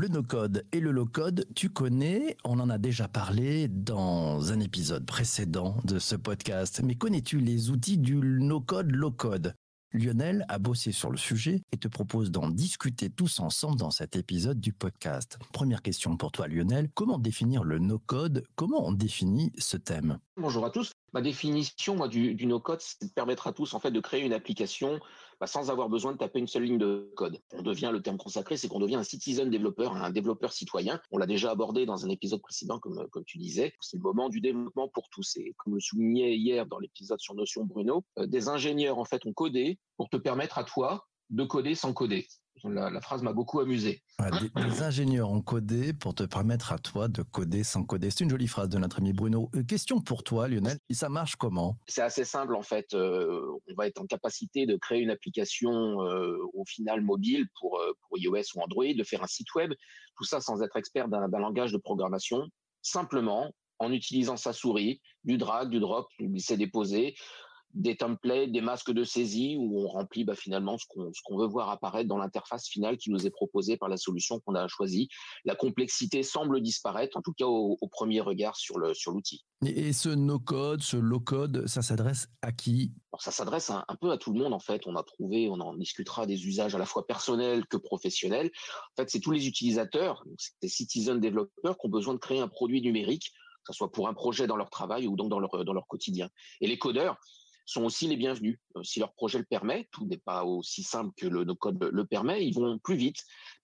Le no-code et le low-code, tu connais, on en a déjà parlé dans un épisode précédent de ce podcast, mais connais-tu les outils du no-code, low-code? Lionel a bossé sur le sujet et te propose d'en discuter tous ensemble dans cet épisode du podcast. Première question pour toi Lionel, comment définir le no-code? Comment on définit ce thème? Bonjour à tous. Ma définition du, no-code, c'est de permettre à tous en fait de créer une application bah, sans avoir besoin de taper une seule ligne de code. On devient le terme consacré, c'est qu'on devient un citizen développeur, un développeur citoyen. On l'a déjà abordé dans un épisode précédent, comme, comme tu disais. C'est le moment du développement pour tous. Et comme le soulignait hier dans l'épisode sur Notion Bruno, euh, des ingénieurs en fait ont codé pour te permettre à toi de coder sans coder. La, phrase m'a beaucoup amusé. des, ingénieurs ont codé pour te permettre à toi de coder sans coder. C'est une jolie phrase de notre ami Bruno. Euh, question pour toi, Lionel. Ça marche comment? C'est assez simple en fait. Euh, on va être en capacité de créer une application euh, au final mobile pour, pour iOS ou Android, de faire un site web. Tout ça sans être expert d'un langage de programmation. Simplement en utilisant sa souris, du drag, du drop, du glisser déposer, des templates, des masques de saisie où on remplit bah, finalement ce qu'on veut voir apparaître dans l'interface finale qui nous est proposée par la solution qu'on a choisie. La complexité semble disparaître, en tout cas au, premier regard sur le sur l'outil. Et ce no-code, ce low-code, ça s'adresse à qui? Ça s'adresse un, peu à tout le monde en fait. On a trouvé, on en discutera des usages à la fois personnels que professionnels. En fait, c'est tous les utilisateurs, des citizen développeurs qui ont besoin de créer un produit numérique que ce soit pour un projet dans leur travail ou donc dans leur, dans leur quotidien. Et les codeurs, sont aussi les bienvenus. Euh, si leur projet le permet, tout n'est pas aussi simple que le no-code le permet, ils vont plus vite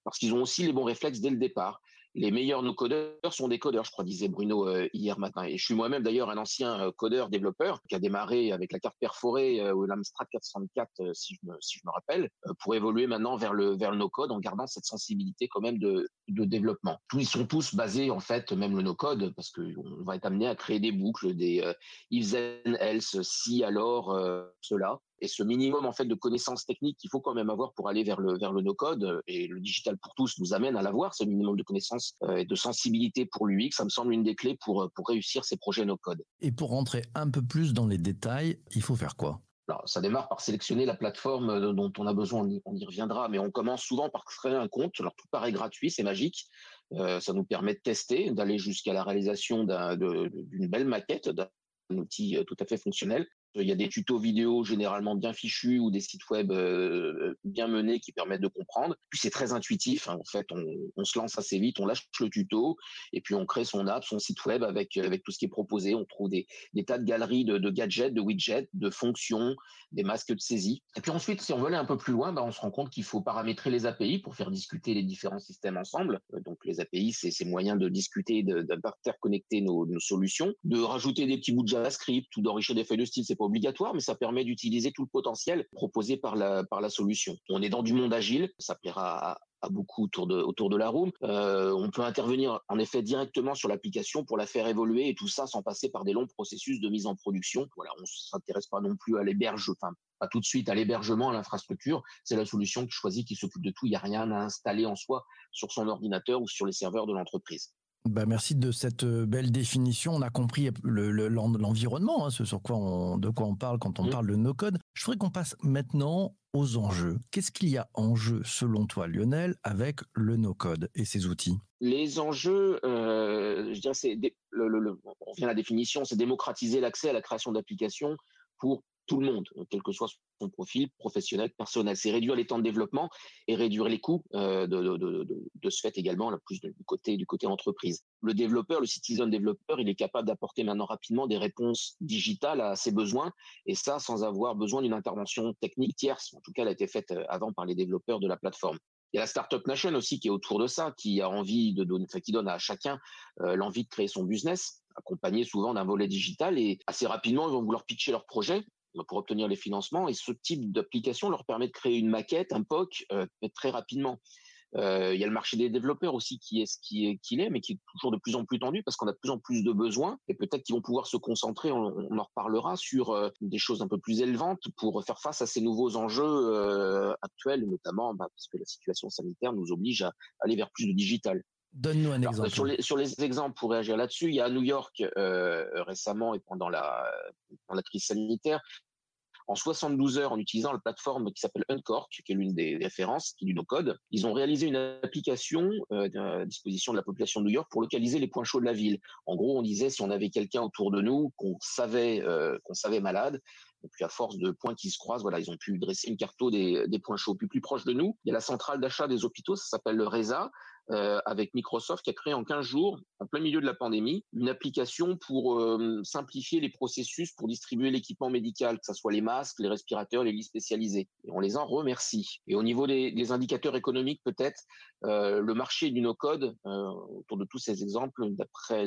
parce qu'ils ont aussi les bons réflexes dès le départ les meilleurs no-codeurs sont des codeurs, je crois, disait Bruno euh, hier matin. Et je suis moi-même d'ailleurs un ancien euh, codeur développeur qui a démarré avec la carte perforée euh, ou l'Amstrad 404, si je me si je me rappelle, pour évoluer maintenant vers le vers le no-code en gardant cette sensibilité quand même de de développement. Tous ils sont tous basés en fait, même le no-code, parce que on va être amené à créer des boucles, des if then else, si alors cela et ce minimum en fait de connaissances techniques qu'il faut quand même avoir pour aller vers le vers le no code euh, et le digital pour tous nous amène à l'avoir ce minimum de connaissances euh, et de sensibilité pour l'UX ça me semble une des clés pour euh, pour réussir ces projets no code. Et pour rentrer un peu plus dans les détails, il faut faire quoi? Alors, ça démarre par sélectionner la plateforme dont on a besoin, on y, reviendra, mais on commence souvent par créer un compte. Alors, tout paraît gratuit, c'est magique. ça nous permet de tester, d'aller jusqu'à la réalisation d'une belle maquette, d'un outil tout à fait fonctionnel. Il y a des tutos vidéo généralement bien fichus ou des sites web euh, bien menés qui permettent de comprendre. Puis c'est très intuitif. Hein. En fait, on, se lance assez vite, on lâche le tuto et puis on crée son app, son site web avec avec tout ce qui est proposé. On trouve des, tas de galeries de, de, gadgets, de widgets, de fonctions, des masques de saisie. Et puis ensuite, si on veut aller un peu plus loin, bah, on se rend compte qu'il faut paramétrer les API pour faire discuter les différents systèmes ensemble. Euh, donc les API, c'est ces moyens de discuter, d'interconnecter nos, nos solutions, de rajouter des petits bouts de JavaScript ou d'enrichir des feuilles de style. C'est obligatoire, mais ça permet d'utiliser tout le potentiel proposé par la, par la solution. On est dans du monde agile, ça plaira à, beaucoup autour de, autour de la room. Euh, on peut intervenir en effet directement sur l'application pour la faire évoluer et tout ça sans passer par des longs processus de mise en production. Voilà, on s'intéresse pas non plus à l'héberge, enfin pas tout de suite à l'hébergement, à l'infrastructure. C'est la solution qui choisit, qui s'occupe de tout. Il n'y a rien à installer en soi sur son ordinateur ou sur les serveurs de l'entreprise. Bah merci de cette euh, belle définition. On a compris l'environnement, le, hein, ce sur quoi on, de quoi on parle quand on mmh. parle de no-code. Je voudrais qu'on passe maintenant aux enjeux. Qu'est-ce qu'il y a en jeu, selon toi, Lionel, avec le no-code et ses outils? Les enjeux, euh, je dirais, c'est on revient à la définition, c'est démocratiser l'accès à la création d'applications pour tout le monde, quel que soit son profil professionnel, personnel. C'est réduire les temps de développement et réduire les coûts euh, de, ce fait également, là, plus du côté du côté entreprise. Le développeur, le citizen développeur, il est capable d'apporter maintenant rapidement des réponses digitales à ses besoins et ça sans avoir besoin d'une intervention technique tierce. En tout cas, elle a été faite euh, avant par les développeurs de la plateforme. Il y a la Startup Nation aussi qui est autour de ça, qui a envie de donner, qui donne à chacun euh, l'envie de créer son business, accompagné souvent d'un volet digital et assez rapidement ils vont vouloir pitcher leur projet pour obtenir les financements. Et ce type d'application leur permet de créer une maquette, un POC, euh, très rapidement. Euh, il y a le marché des développeurs aussi qui est ce qui est qu'il est, mais qui est toujours de plus en plus tendu parce qu'on a de plus en plus de besoins et peut-être qu'ils vont pouvoir se concentrer, on, en reparlera, sur euh, des choses un peu plus élevantes pour faire face à ces nouveaux enjeux euh, actuels, notamment bah, parce que la situation sanitaire nous oblige à aller vers plus de digital. Donne-nous un exemple. Sur les, sur les exemples pour réagir là-dessus, il y a à New York récemment et pendant la, pendant la crise sanitaire, en 72 heures en utilisant la plateforme qui s'appelle Uncork, qui est l'une des références qui est du no-code. Ils ont réalisé une application euh, à disposition de la population de New York pour localiser les points chauds de la ville. En gros, on disait si on avait quelqu'un autour de nous qu'on savait euh, qu'on savait malade, et puis à force de points qui se croisent, voilà, ils ont pu dresser une carte des, des points chauds plus, plus proches de nous. Il y a la centrale d'achat des hôpitaux, ça s'appelle le RESA. Euh, avec Microsoft qui a créé en 15 jours, en plein milieu de la pandémie, une application pour euh, simplifier les processus pour distribuer l'équipement médical, que ce soit les masques, les respirateurs, les lits spécialisés. Et on les en remercie. Et au niveau des, indicateurs économiques, peut-être, euh, le marché du no-code, autour de tous ces exemples, d'après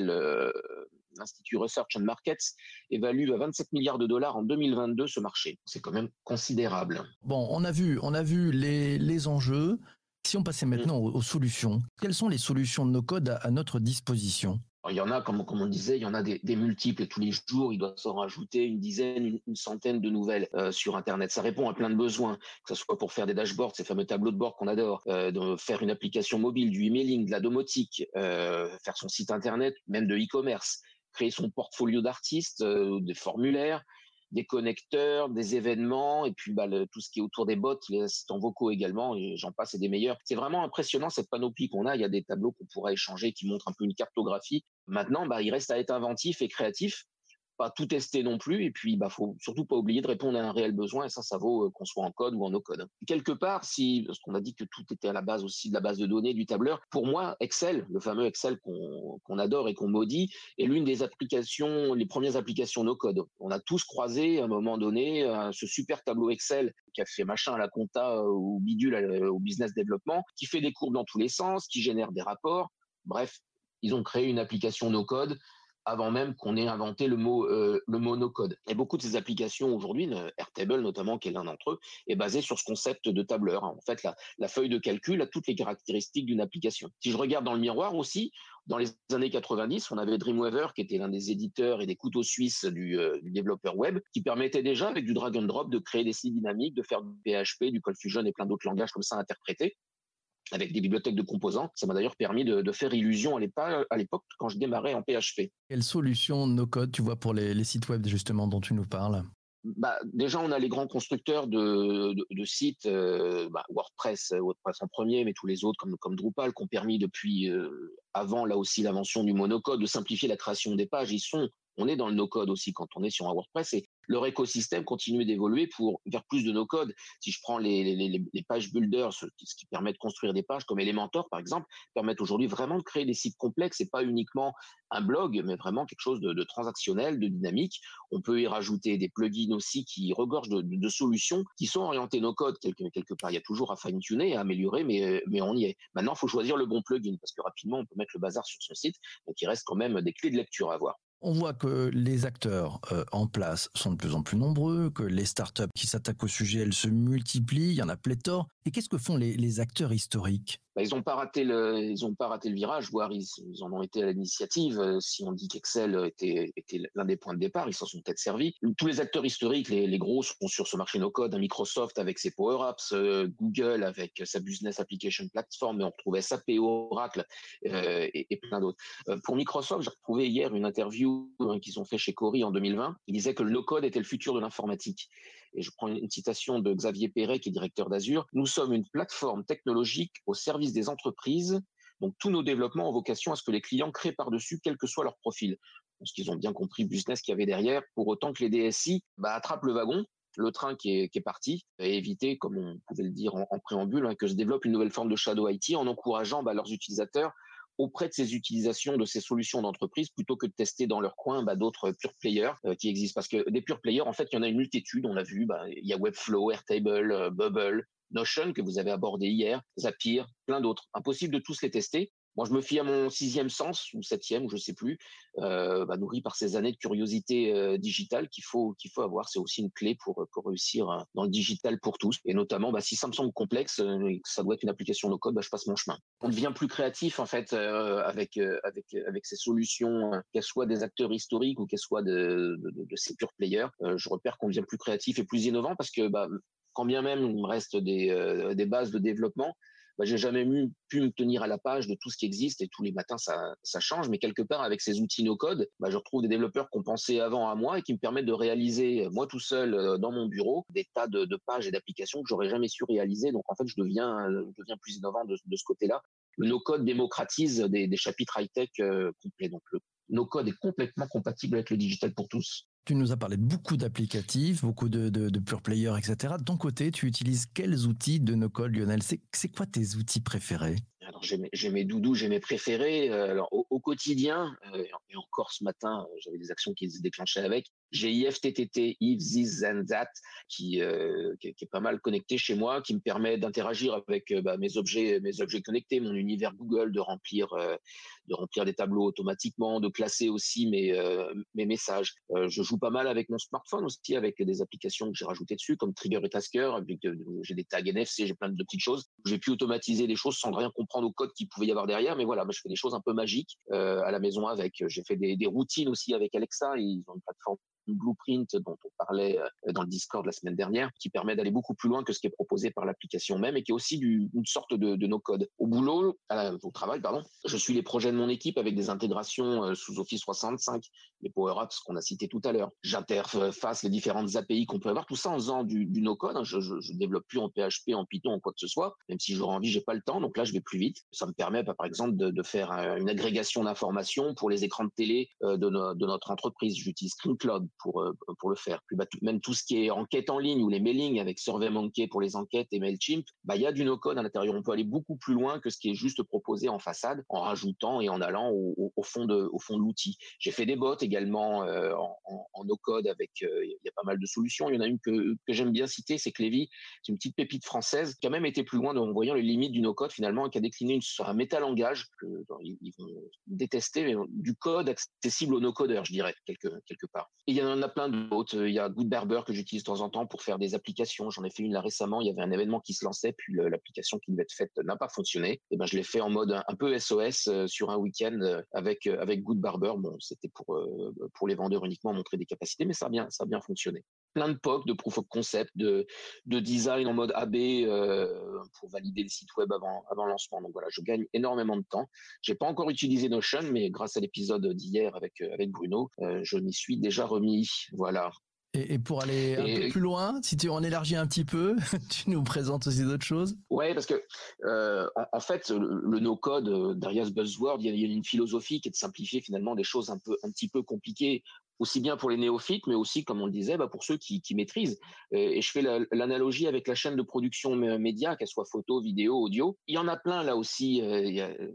l'Institut Research and Markets, évalue à 27 milliards de dollars en 2022 ce marché. C'est quand même considérable. Bon, on a vu, on a vu les enjeux. Si on passait maintenant mmh. aux, solutions, quelles sont les solutions de nos codes à, notre disposition? Il y en a, comme, comme, on disait, il y en a des, multiples et tous les jours, il doit s'en rajouter une dizaine, une, centaine de nouvelles euh, sur Internet. Ça répond à plein de besoins, que ce soit pour faire des dashboards, ces fameux tableaux de bord qu'on adore, euh, de faire une application mobile, du emailing, de la domotique, euh, faire son site Internet, même de e-commerce, créer son portfolio d'artistes, des formulaires, des connecteurs, des événements, et puis bah, tout ce qui est autour des bots, les assistants vocaux également, et j'en passe, et des meilleurs. C'est vraiment impressionnant cette panoplie qu'on a. Il y a des tableaux qu'on pourrait échanger qui montrent un peu une cartographie. Maintenant, bah, il reste à être inventif et créatif pas tout tester non plus. Et puis, bah, faut surtout pas oublier de répondre à un réel besoin. Et ça, ça vaut euh, qu'on soit en code ou en no code. Quelque part, si, parce qu'on a dit que tout était à la base aussi de la base de données, du tableur. Pour moi, Excel, le fameux Excel qu'on adore et qu'on maudit, est l'une des applications, les premières applications no code. On a tous croisé à un moment donné euh, ce super tableau Excel qui a fait machin à la compta ou euh, bidule au business développement, qui fait des courbes dans tous les sens, qui génère des rapports. Bref, ils ont créé une application no code avant même qu'on ait inventé le mot euh, le monocode. Et beaucoup de ces applications aujourd'hui, Airtable notamment, qui est l'un d'entre eux, est basé sur ce concept de tableur. En fait, la, feuille de calcul a toutes les caractéristiques d'une application. Si je regarde dans le miroir aussi, dans les années 90, on avait Dreamweaver, qui était l'un des éditeurs et des couteaux suisses du, euh, du, développeur web, qui permettait déjà, avec du drag and drop, de créer des sites dynamiques, de faire du PHP, du ColdFusion et plein d'autres langages comme ça interprétés avec des bibliothèques de composants. Ça m'a d'ailleurs permis de, faire illusion à l'époque quand je démarrais en PHP. Quelle solution no-code tu vois pour les, sites web justement dont tu nous parles? Bah, déjà, on a les grands constructeurs de, sites, euh, bah, WordPress, euh, WordPress en premier, mais tous les autres comme, comme Drupal, qui ont permis depuis euh, avant là aussi l'invention du monocode de simplifier la création des pages. Ils sont on est dans le no-code aussi quand on est sur un WordPress et leur écosystème continue d'évoluer pour vers plus de no-code. Si je prends les, les, pages builders, ce qui, permet de construire des pages comme Elementor par exemple, permettent aujourd'hui vraiment de créer des sites complexes et pas uniquement un blog, mais vraiment quelque chose de, transactionnel, de dynamique. On peut y rajouter des plugins aussi qui regorgent de, solutions qui sont orientées no-code quelque, quelque part. Il y a toujours à fine-tuner, à améliorer, mais, mais on y est. Maintenant, il faut choisir le bon plugin parce que rapidement, on peut mettre le bazar sur son site. Donc, il reste quand même des clés de lecture à avoir. On voit que les acteurs euh, en place sont de plus en plus nombreux, que les startups qui s'attaquent au sujet, elles se multiplient, il y en a pléthore. Et qu'est-ce que font les acteurs historiques? Bah, ils n'ont pas raté le, virage, voire ils, en ont été à l'initiative. Euh, si on dit qu'Excel était, l'un des points de départ, ils s'en sont peut-être servis. Tous les acteurs historiques, les, gros sont sur ce marché no code. Microsoft avec ses Power Apps, euh, Google avec sa Business Application Platform, mais on retrouvait SAP, Oracle euh, et, et, plein d'autres. pour Microsoft, j'ai retrouvé hier une interview hein, qu'ils ont fait chez Cori en 2020. Ils disaient que le no code était le futur de l'informatique et je prends une citation de Xavier Perret, qui est directeur d'Azure, nous sommes une plateforme technologique au service des entreprises. Donc tous nos développements ont vocation à ce que les clients créent par-dessus, quel que soit leur profil. Parce qu'ils ont bien compris le business qu'il y avait derrière, pour autant que les DSI bah, attrapent le wagon, le train qui est, qui est, parti, et éviter, comme on pouvait le dire en, préambule, hein, que se développe une nouvelle forme de shadow IT en encourageant bah, leurs utilisateurs auprès de ces utilisations de ces solutions d'entreprise plutôt que de tester dans leur coin bah, d'autres pure players euh, qui existent. Parce que des pure players, en fait, il y en a une multitude. On a vu, bah, il y a Webflow, Airtable, euh, Bubble, Notion que vous avez abordé hier, Zapier, plein d'autres. Impossible de tous les tester. Moi, je me fie à mon sixième sens ou septième, je sais plus, euh, bah, nourri par ces années de curiosité euh, digitale qu'il faut qu'il faut avoir. C'est aussi une clé pour pour réussir euh, dans le digital pour tous. Et notamment, bah, si ça me semble complexe, ça doit être une application no code, bah, je passe mon chemin. On devient plus créatif en fait avec avec avec ces solutions, qu'elles soient des acteurs historiques ou qu'elles soient de, ces pure players. je repère qu'on devient plus créatif et plus innovant parce que quand bien même il me reste des, des bases de développement, bah, j'ai jamais pu me tenir à la page de tout ce qui existe et tous les matins ça, change. Mais quelque part avec ces outils no code, bah, je retrouve des développeurs qui ont pensé avant à moi et qui me permettent de réaliser moi tout seul dans mon bureau des tas de, pages et d'applications que j'aurais jamais su réaliser. Donc en fait, je deviens, deviens plus innovant de, ce côté-là. Le no-code démocratise des, chapitres high-tech complets. Donc le no-code est complètement compatible avec le digital pour tous. Tu nous as parlé de beaucoup d'applicatifs, beaucoup de, de, pure players, etc. De ton côté, tu utilises quels outils de no-code, Lionel? C'est quoi tes outils préférés? Alors j'ai mes, doudous, j'ai mes préférés. Euh, alors au, quotidien, euh, et encore ce matin, euh, j'avais des actions qui se déclenchaient avec. J'ai IFTTT, If This and That, qui, qui, est pas mal connecté chez moi, qui me permet d'interagir avec bah, mes objets, mes objets connectés, mon univers Google, de remplir, de remplir des tableaux automatiquement, de classer aussi mes, mes messages. je joue pas mal avec mon smartphone aussi, avec des applications que j'ai rajoutées dessus, comme Trigger et Tasker. J'ai des tags NFC, j'ai plein de petites choses. J'ai pu automatiser des choses sans rien comprendre au code qu'il pouvait y avoir derrière. Mais voilà, je fais des choses un peu magiques euh, à la maison avec. J'ai fait des, routines aussi avec Alexa. Ils ont une plateforme blueprint dont on parlait euh, dans le Discord la semaine dernière, qui permet d'aller beaucoup plus loin que ce qui est proposé par l'application même et qui est aussi du, une sorte de, de no-code. Au boulot, au travail, pardon, je suis les projets de mon équipe avec des intégrations euh, sous Office 365, les Power Apps qu'on a cités tout à l'heure. J'interface les différentes API qu'on peut avoir, tout ça en faisant du, no-code. Hein. Je, développe plus en PHP, en Python, en quoi que ce soit, même si j'aurais envie, j'ai pas le temps. Donc là, je vais plus vite. Ça me permet, par exemple, de, faire une agrégation d'informations pour les écrans de télé euh, de, de notre entreprise. J'utilise ScreenCloud pour, pour le faire. Bah, même tout ce qui est enquête en ligne ou les mailings avec SurveyMonkey pour les enquêtes et Mailchimp, bah il y a du no-code à l'intérieur. On peut aller beaucoup plus loin que ce qui est juste proposé en façade, en rajoutant et en allant au, fond de au fond de l'outil. J'ai fait des bots également euh, en, no-code avec euh, il y a pas mal de solutions. Il y en a une que, j'aime bien citer, c'est Clévy. C'est une petite pépite française qui a même été plus loin en voyant les limites du no-code finalement et qui a décliné un métalangage que ils, vont détester, mais du code accessible aux no-codeurs, je dirais quelque quelque part. Et il y en a plein d'autres. Il y a Goodberber que j'utilise de temps en temps pour faire des applications. J'en ai fait une là récemment. Il y avait un événement qui se lançait, puis l'application qui devait être faite n'a pas fonctionné. Et ben je l'ai fait en mode un peu SOS euh, sur un week-end euh, avec euh, avec Goodbarber. Bon, c'était pour pour les vendeurs uniquement montrer des capacités, mais ça a bien ça a bien fonctionné. Plein de POC, de proof of concept, de de design en mode AB pour valider le site web avant avant lancement. Donc voilà, je gagne énormément de temps. J'ai pas encore utilisé Notion, mais grâce à l'épisode d'hier avec avec Bruno, je m'y suis déjà remis. Voilà. Et, pour aller un peu plus loin, si tu en élargis un petit peu, tu nous présentes aussi d'autres choses? Ouais, parce que euh, en, fait, le, no-code euh, derrière ce buzzword, il y, a, une philosophie qui est de simplifier finalement des choses un peu, un petit peu compliquées aussi bien pour les néophytes, mais aussi, comme on le disait, bah, pour ceux qui, maîtrisent. Euh, et je fais l'analogie avec la chaîne de production média, qu'elle soit photo, vidéo, audio. Il y en a plein là aussi. Euh,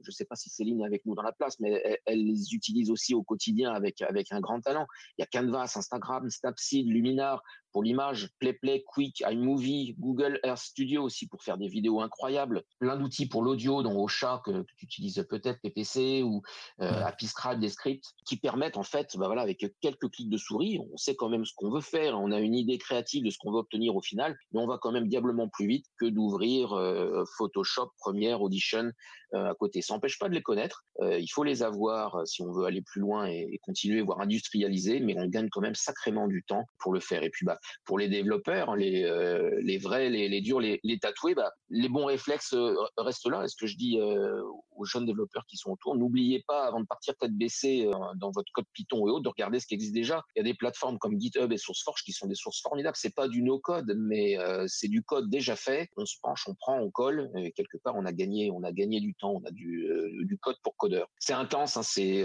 je ne sais pas si Céline est avec nous dans la place, mais elle, les utilise aussi au quotidien avec avec un grand talent. Il y a Canvas, Instagram, Snapseed, Luminar pour l'image, PlayPlay, Quick, iMovie, Google Earth Studio aussi pour faire des vidéos incroyables, plein d'outils pour l'audio, dont Ocha que, que tu utilises peut-être, PPC ou euh, Apiscribe, des scripts qui permettent en fait, bah voilà, avec quelques clics de souris, on sait quand même ce qu'on veut faire, on a une idée créative de ce qu'on veut obtenir au final, mais on va quand même diablement plus vite que d'ouvrir euh, Photoshop, Premiere, Audition euh, à côté. Ça n'empêche pas de les connaître, euh, il faut les avoir si on veut aller plus loin et, et, continuer, voire industrialiser, mais on gagne quand même sacrément du temps pour le faire. Et puis bah pour les développeurs, les, euh, les vrais, les, durs, les, tatoués, bah, les bons réflexes euh, restent là. Est-ce que je dis euh, aux jeunes développeurs qui sont autour, n'oubliez pas avant de partir tête baissée dans votre code Python et autres, de regarder ce qui existe déjà. Il y a des plateformes comme GitHub et SourceForge qui sont des sources formidables. C'est pas du no-code, mais c'est du code déjà fait. On se penche, on prend, on colle. Et quelque part, on a gagné, on a gagné du temps. On a du, code pour codeur. C'est intense. Hein, c'est,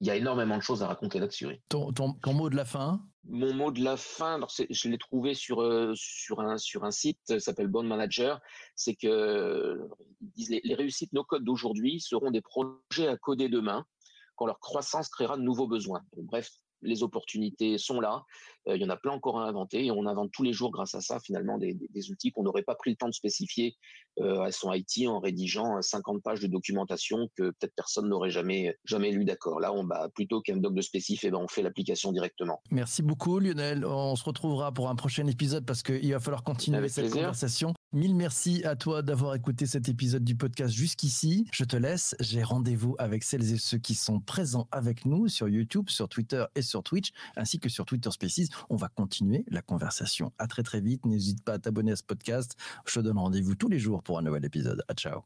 il y a énormément de choses à raconter là-dessus. Ton, mot de la fin mon mot de la fin, je l'ai trouvé sur euh, sur un sur un site s'appelle Bond Manager, c'est que les, réussites no code d'aujourd'hui seront des projets à coder demain quand leur croissance créera de nouveaux besoins. bref, les opportunités sont là. Euh, il y en a plein encore à inventer et on invente tous les jours grâce à ça finalement des, des, outils qu'on n'aurait pas pris le temps de spécifier euh, à son IT en rédigeant 50 pages de documentation que peut-être personne n'aurait jamais jamais lu d'accord. Là, on bah, plutôt qu'un doc de spécif, et eh ben on fait l'application directement. Merci beaucoup Lionel. On se retrouvera pour un prochain épisode parce qu'il va falloir continuer Avec cette conversation. Mille merci à toi d'avoir écouté cet épisode du podcast jusqu'ici. Je te laisse. J'ai rendez-vous avec celles et ceux qui sont présents avec nous sur YouTube, sur Twitter et sur Twitch, ainsi que sur Twitter Spaces. On va continuer la conversation. À très très vite. N'hésite pas à t'abonner à ce podcast. Je te donne rendez-vous tous les jours pour un nouvel épisode. À ciao.